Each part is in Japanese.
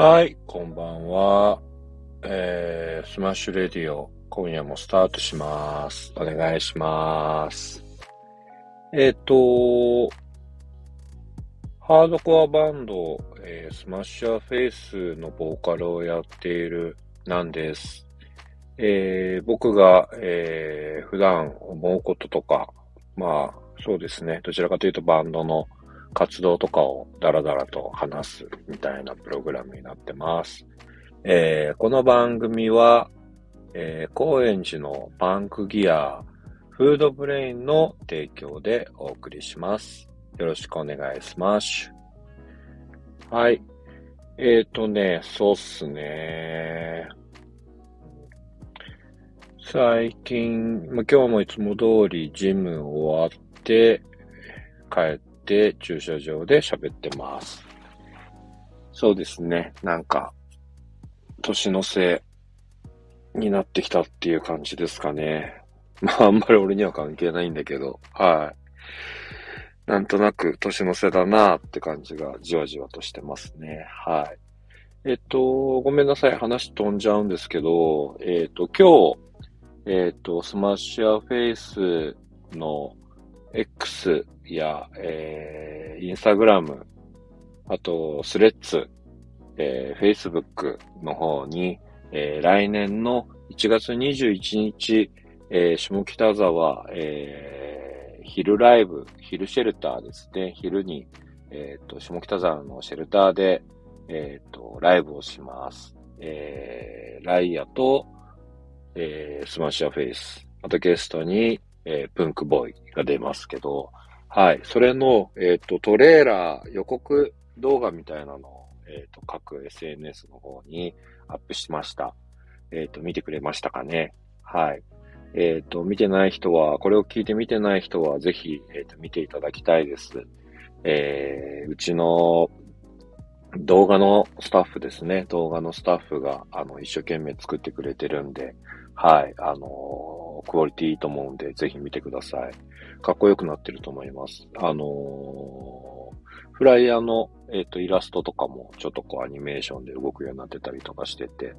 はい、こんばんは。えー、 Smash Radio、今夜もスタートします。お願いします。えっ、ー、と、ハードコアバンド、えー、 Smash Your Face のボーカルをやっているナンです。えー、僕が、えー、普段思うこととか、まあ、そうですね。どちらかというとバンドの活動とかをダラダラと話すみたいなプログラムになってます。えー、この番組は、えー、高円寺のパンクギア、フードブレインの提供でお送りします。よろしくお願いします。はい。えっ、ー、とね、そうっすね。最近、まあ、今日もいつも通りジム終わって、帰って駐車場で喋ってます。そうですね。なんか、年の瀬になってきたっていう感じですかね。まあ、あんまり俺には関係ないんだけど、はい。なんとなく年の瀬だなって感じがじわじわとしてますね。はい。えっと、ごめんなさい。話飛んじゃうんですけど、えっと、今日、えっ、と、 Smash Your Faceの X や、えー、インスタグラム、あと、スレッツ、えー、Facebook の方に、えー、来年の1月21日、えー、下北沢、えー、昼ライブ、昼シェルターですね。昼に、えっ、ー、と、下北沢のシェルターで、えっ、ー、と、ライブをします。えー、ライアと、えー、 Smash Your Face、あとゲストに、えー、プンクボーイが出ますけど、はい。それの、えっ、ー、と、トレーラー予告動画みたいなのを、えっ、ー、と、各 SNS の方にアップしました。えっ、と、見てくれましたかねはい。えっ、と、見てない人は、これを聞いて見てない人は、ぜひ、えっ、と、見ていただきたいです。えうちの動画のスタッフですね。動画のスタッフが、あの、一生懸命作ってくれてるんで、はい、あのー、クオリティいいと思うんで、ぜひ見てください。かっこよくなってると思います。あのー、フライヤーの、えっ、ー、と、イラストとかも、ちょっとこう、アニメーションで動くようになってたりとかしてて、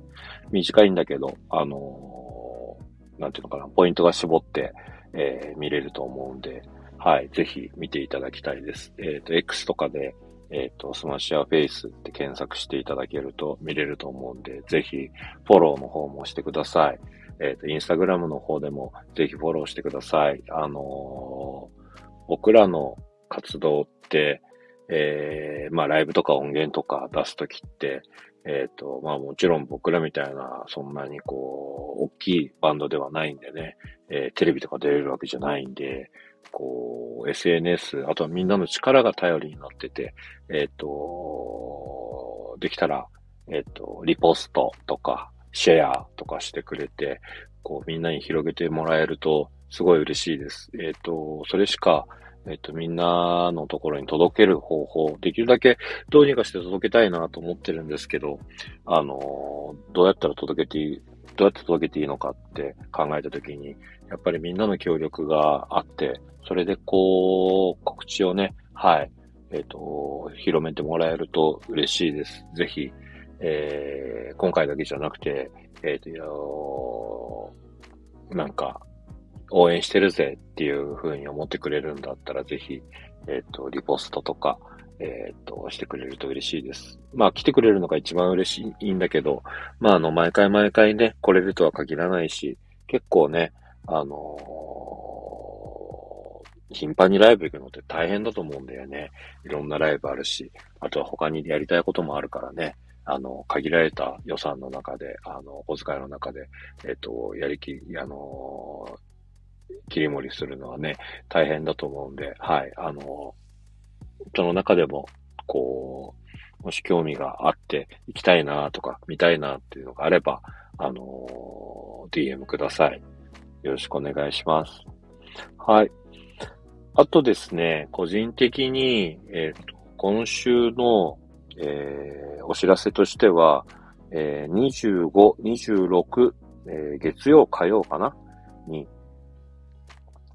短いんだけど、あのなんていうのかな、ポイントが絞って、え見れると思うんで、はい、ぜひ見ていただきたいです。えっ、と、X とかで、えっ、ー、と、 Smash Your Face って検索していただけると見れると思うんで、ぜひフォローの方もしてください。えっ、ー、と、インスタグラムの方でもぜひフォローしてください。あのー、僕らの活動って、えー、まあライブとか音源とか出すときって、えっ、ー、と、まあもちろん僕らみたいな、そんなにこう、大きいバンドではないんでね、えー、テレビとか出れるわけじゃないんで、こう、SNS、あとはみんなの力が頼りになってて、えっ、ー、と、できたら、えっ、と、リポストとか、シェアとかしてくれて、こう、みんなに広げてもらえると、すごい嬉しいです。えっ、ー、と、それしか、えっ、と、みんなのところに届ける方法、できるだけどうにかして届けたいなと思ってるんですけど、あの、どうやったら届けていい、どうやって届けていいのかって考えたときに、やっぱりみんなの協力があって、それでこう、告知をね、はい、えっ、と、広めてもらえると嬉しいです。ぜひ、えー、今回だけじゃなくて、えっ、ー、と、なんか、応援してるぜっていう風に思ってくれるんだったら、ぜひ、えっ、と、リポストとか、えっ、と、してくれると嬉しいです。まあ、来てくれるのが一番嬉しいんだけど、まあ、あの、毎回毎回ね、来れるとは限らないし、結構ね、あの、頻繁にライブ行くのって大変だと思うんだよね。いろんなライブあるし、あとは他にやりたいこともあるからね。あの、限られた予算の中で、あの、お遣いの中で、えっ、と、やりき、あの、切り盛りするのはね、大変だと思うんで、はい、あの、その中でも、こう、もし興味があって行きたいなとか見たいなっていうのがあれば、あの、DM ください。よろしくお願いします。はい。あとですね、個人的に、えっ、ー、と、今週の、えー、お知らせとしては、えー、25、26、えー、月曜、火曜かな？に、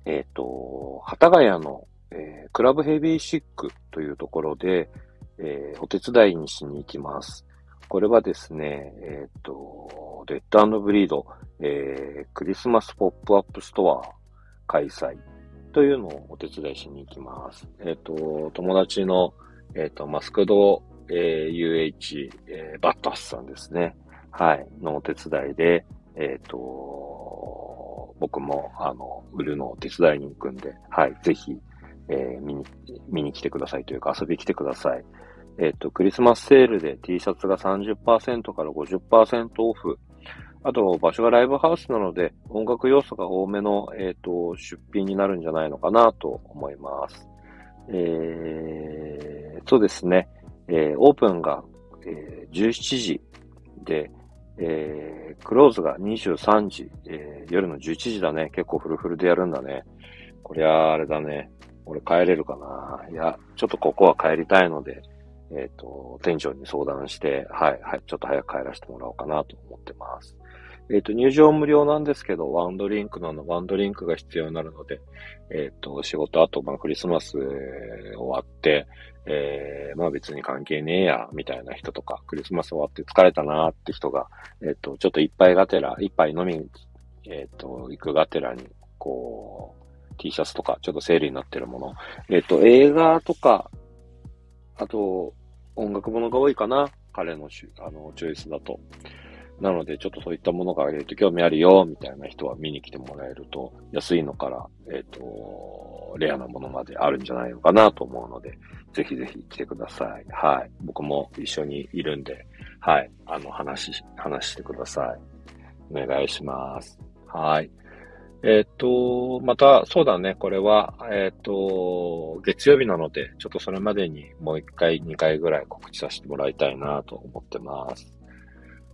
えっ、ー、と、幡ヶ谷の、えー、クラブヘビーシックというところで、えー、お手伝いにしに行きます。これはですね、えっ、と、デッドブリード、えー、クリスマスポップアップストア開催というのをお手伝いしに行きます。えっ、と、友達の、えっ、と、マスクド、えー、UH、えー、バットハスさんですね。はい、のお手伝いで、えっ、と、僕も、あの、売るのを手伝いに行くんで、はい、ぜひ、えー、見に、見に来てくださいというか遊びに来てください。えっ、と、クリスマスセールで T シャツが30%から50%オフ。あと、場所がライブハウスなので、音楽要素が多めの、えっ、と、出品になるんじゃないのかなと思います。えー、そうですね。えー、オープンが、えー、17時で、えー、クローズが23時、えー、夜の11時だね。結構フルフルでやるんだね。こりゃあれだね。俺帰れるかないや、ちょっとここは帰りたいので、えっ、ー、と、店長に相談して、はい、はい、ちょっと早く帰らせてもらおうかなと思ってます。えっ、ー、と、入場無料なんですけど、ワンドリンクなの、ワンドリンクが必要になるので、えっ、ー、と、仕事後、まあ、クリスマス終わって、えー、まあ別に関係ねえや、みたいな人とか、クリスマス終わって疲れたなって人が、えっ、と、ちょっと一杯がてら、一杯飲みに、えっ、と、行くがてらに、こう、T シャツとか、ちょっとセールになってるもの。えっ、と、映画とか、あと、音楽ものが多いかな彼のあのチョイスだと。なので、ちょっとそういったものが、えっ、と、興味あるよ、みたいな人は見に来てもらえると、安いのから、えっ、と、レアなものまであるんじゃないのかなと思うので、ぜひぜひ来てください。はい。僕も一緒にいるんで、はい。あの、話、話してください。お願いします。はい。えっ、と、また、そうだね、これは、えっ、と、月曜日なので、ちょっとそれまでにもう一回、二回ぐらい告知させてもらいたいなと思ってます。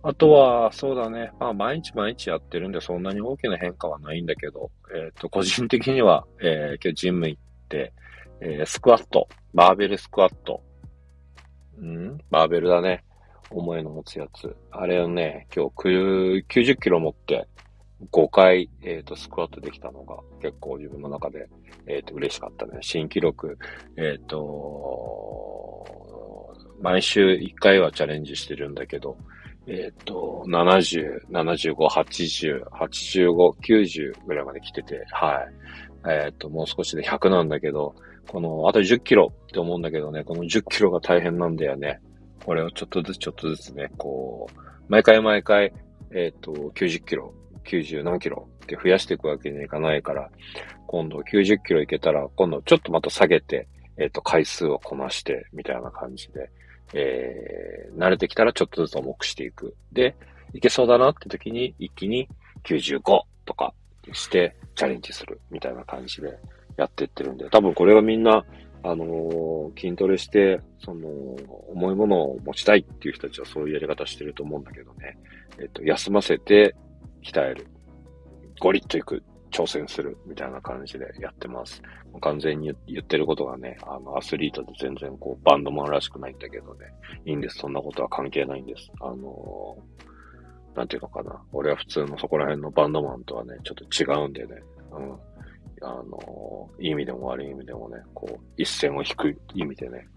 あとは、そうだね、まあ、毎日毎日やってるんで、そんなに大きな変化はないんだけど、えっ、と、個人的には、えー、今日ジム行って、えー、スクワット、バーベルスクワット。ん？バーベルだね。重いの持つやつ。あれをね、今日90キロ持って、5回、えっ、ー、と、スクワットできたのが結構自分の中で、えっ、ー、と、嬉しかったね。新記録、えっ、ー、と、毎週1回はチャレンジしてるんだけど、えっ、と、70、75、80、85、90ぐらいまで来てて、はい。えっ、と、もう少しで100なんだけど、この、あと10キロって思うんだけどね、この10キロが大変なんだよね。これをちょっとずつちょっとずつね、こう、毎回毎回、えっ、と、90キロ90何キロって増やしていくわけにいかないから、今度90キロいけたら、今度ちょっとまた下げて、えっ、ー、と、回数をこなして、みたいな感じで、えー、慣れてきたらちょっとずつ重くしていく。で、いけそうだなって時に、一気に95とかしてチャレンジする、みたいな感じでやってってるんで、多分これはみんな、あのー、筋トレして、その、重いものを持ちたいっていう人たちはそういうやり方してると思うんだけどね。えっ、と、休ませて、鍛える。ゴリッといく。挑戦する。みたいな感じでやってます。完全に言ってることがね、あの、アスリートで全然こう、バンドマンらしくないんだけどね。いいんです。そんなことは関係ないんです。あのー、なんていうのかな。俺は普通のそこら辺のバンドマンとはね、ちょっと違うんでね。うん。あのー、いい意味でも悪い意味でもね、こう、一線を引く意味でね、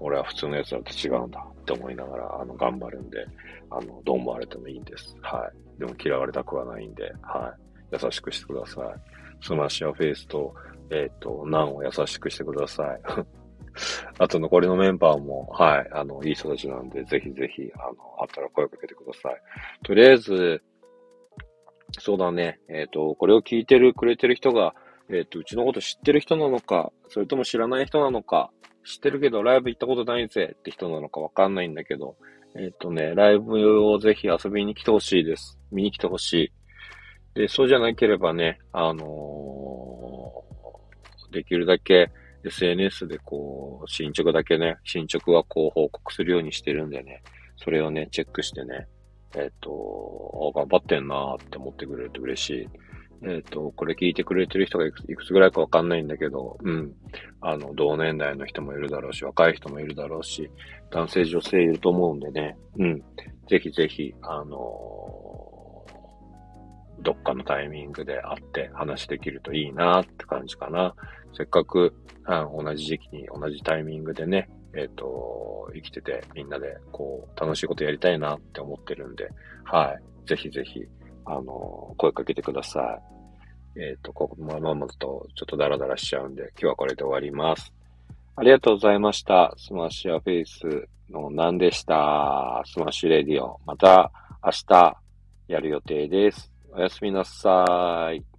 俺は普通のやつらと違うんだって思いながら、あの、頑張るんで、あの、どう思われてもいいんです。はい。でも嫌われたくはないんで、はい。優しくしてください。 Smash Your Face と、えっ、ー、と、ナンを優しくしてください。あと残りのメンバーも、はい、あの、いい人たちなんで、ぜひぜひ、あの、あったら声をかけてください。とりあえず、そうだね、えっ、ー、と、これを聞いてる、くれてる人が、えっ、ー、と、うちのこと知ってる人なのか、それとも知らない人なのか、知ってるけどライブ行ったことないぜって人なのかわかんないんだけど、えっ、とね、ライブをぜひ遊びに来てほしいです。見に来てほしい。で、そうじゃなければね、あのー、できるだけ SNS でこう、進捗だけね、進捗はこう報告するようにしてるんでね、それをね、チェックしてね、えっ、と、頑張ってんなーって思ってくれると嬉しい。えっ、と、これ聞いてくれてる人がいくいくつぐらいかわかんないんだけど、うん。あの、同年代の人もいるだろうし、若い人もいるだろうし、男性、女性いると思うんでね、うん。ぜひぜひ、あの、どっかのタイミングで会って話できるといいなって感じかな。せっかく、同じ時期に同じタイミングでね、えっ、と、生きててみんなでこう、楽しいことやりたいなって思ってるんで、はい。ぜひぜひ、あの、声かけてください。えっ、と、ここまままとちょっとダラダラしちゃうんで、今日はこれで終わります。ありがとうございました。 Smash Your Face のナンでした。 Smash Radio。また明日やる予定です。おやすみなさい。